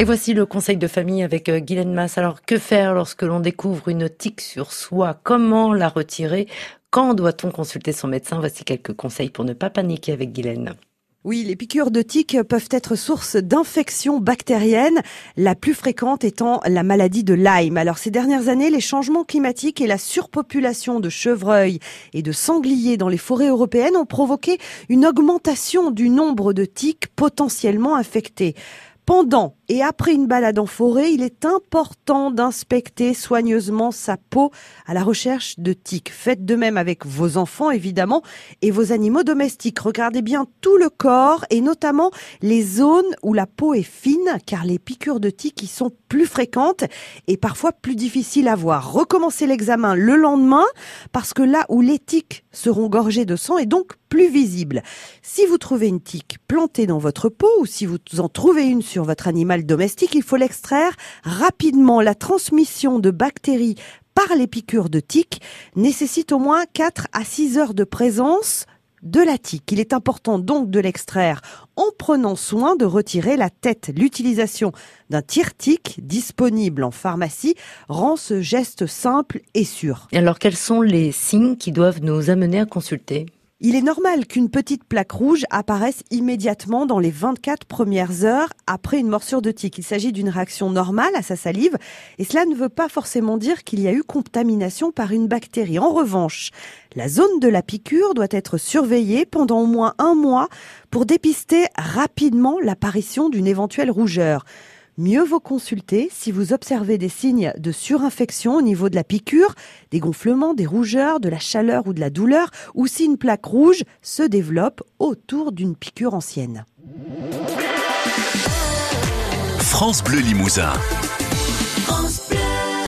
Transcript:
Et voici le conseil de famille avec euh, Guylaine Mass. Alors, que faire lorsque l'on découvre une tique sur soi? Comment la retirer? Quand doit-on consulter son médecin? Voici quelques conseils pour ne pas paniquer avec Guylaine. Oui, les piqûres de tiques peuvent être source d'infections bactériennes, la plus fréquente étant la maladie de Lyme. Alors ces dernières années, les changements climatiques et la surpopulation de chevreuils et de sangliers dans les forêts européennes ont provoqué une augmentation du nombre de tiques potentiellement infectées. Pendant et après une balade en forêt, il est important d'inspecter soigneusement sa peau à la recherche de tiques. Faites de même avec vos enfants, évidemment, et vos animaux domestiques. Regardez bien tout le corps et notamment les zones où la peau est fine, car les piqûres de tiques y sont plus fréquentes et parfois plus difficiles à voir. Recommencez l'examen le lendemain, parce que là où les tiques seront gorgées de sang est donc plus visible. Si vous trouvez une tique plantée dans votre peau ou si vous en trouvez une sur votre domestique, il faut l'extraire rapidement. La transmission de bactéries par les piqûres de tiques nécessite au moins 4 à 6 heures de présence de la tique. Il est important donc de l'extraire en prenant soin de retirer la tête. L'utilisation d'un tire-tique disponible en pharmacie rend ce geste simple et sûr. alors quels sont les signes qui doivent nous amener à consulter? Il est normal qu'une petite plaque rouge apparaisse immédiatement dans les 24 premières heures après une morsure de tique. Il s'agit d'une réaction normale à sa salive et cela ne veut pas forcément dire qu'il y a eu contamination par une bactérie. En revanche, la zone de la piqûre doit être surveillée pendant au moins un mois pour dépister rapidement l'apparition d'une éventuelle rougeur mieux vaut consulter si vous observez des signes de surinfection au niveau de la piqûre, des gonflements, des rougeurs, de la chaleur ou de la douleur, ou si une plaque rouge se développe autour d'une piqûre ancienne. France Bleu Limousin.